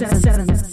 seven. seven.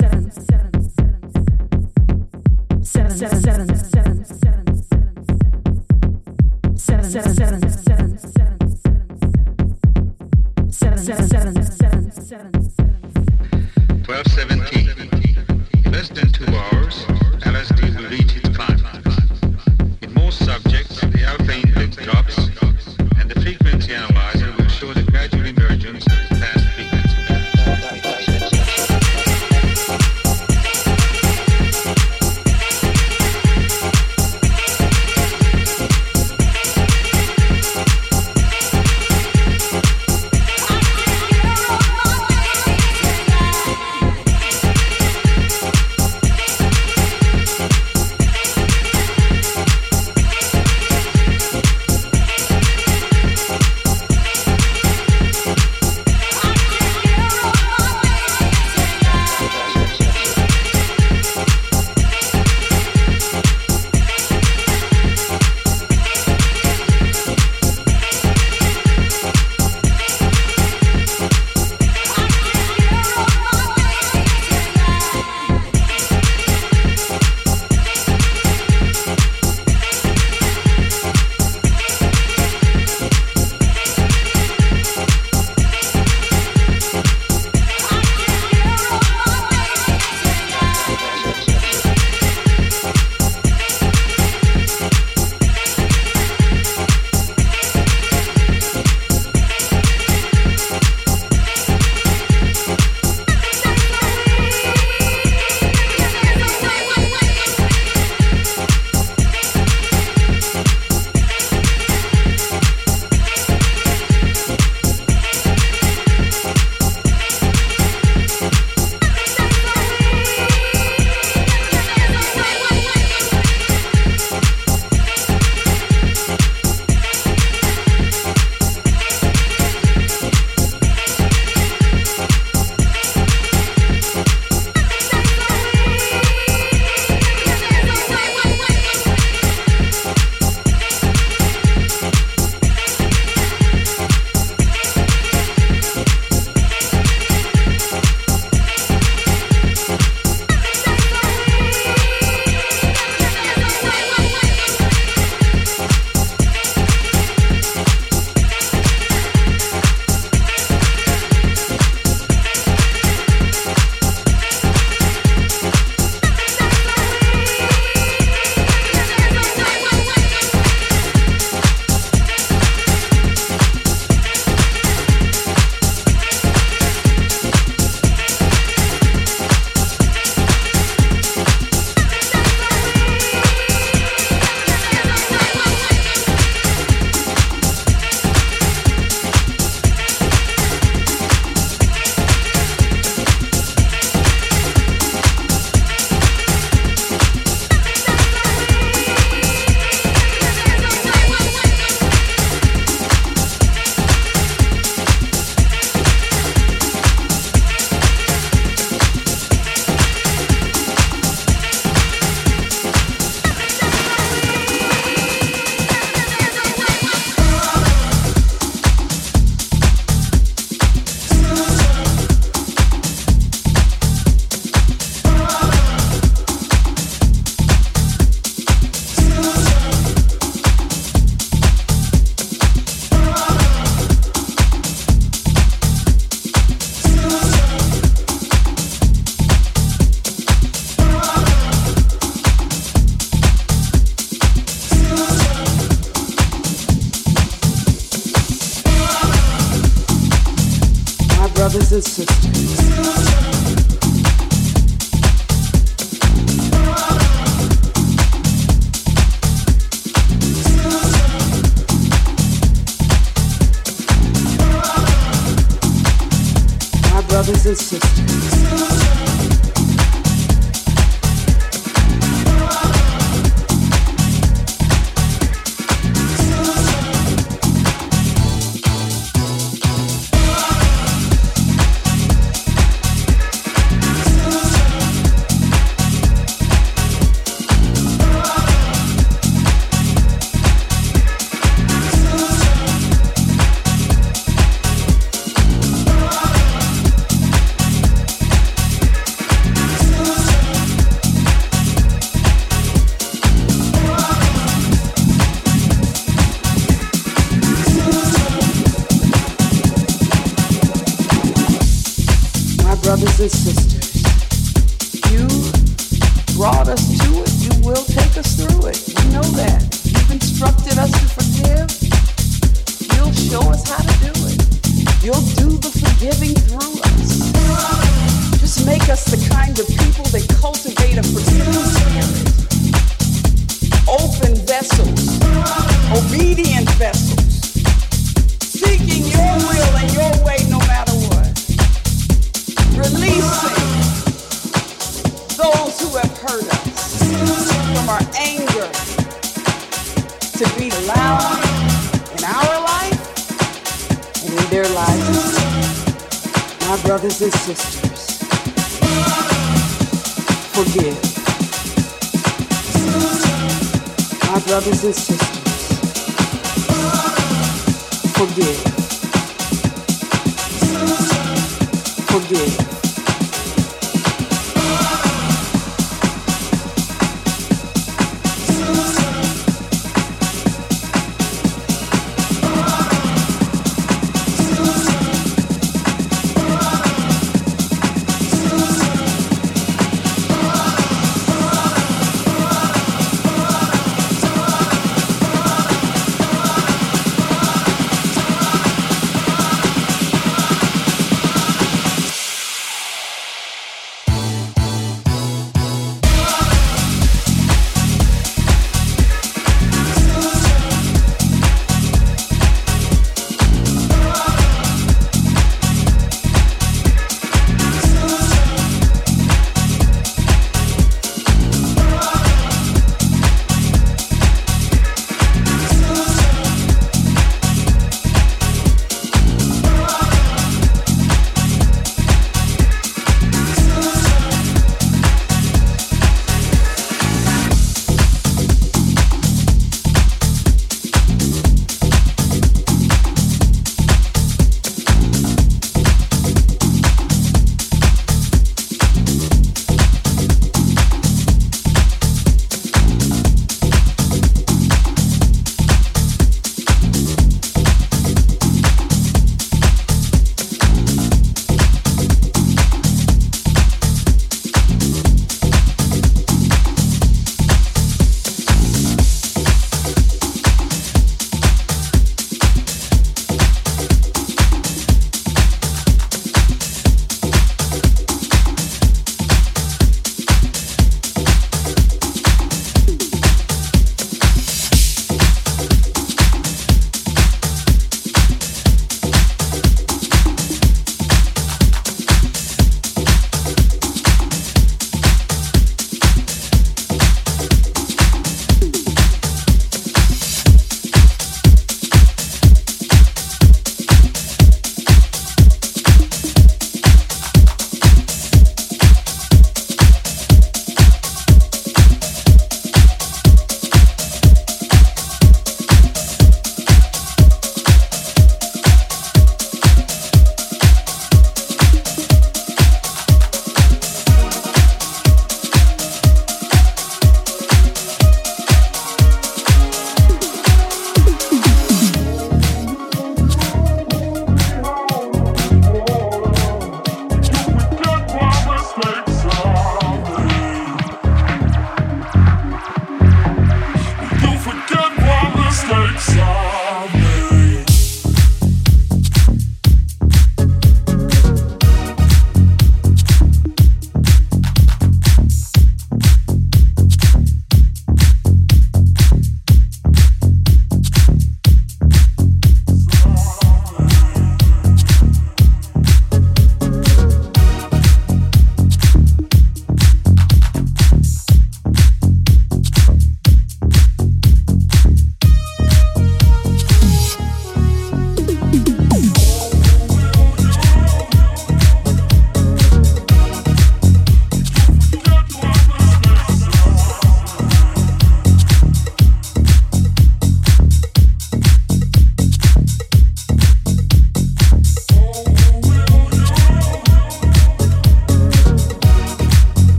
brothers and sisters. Forgive. My brothers and sisters. Forgive. Forgive.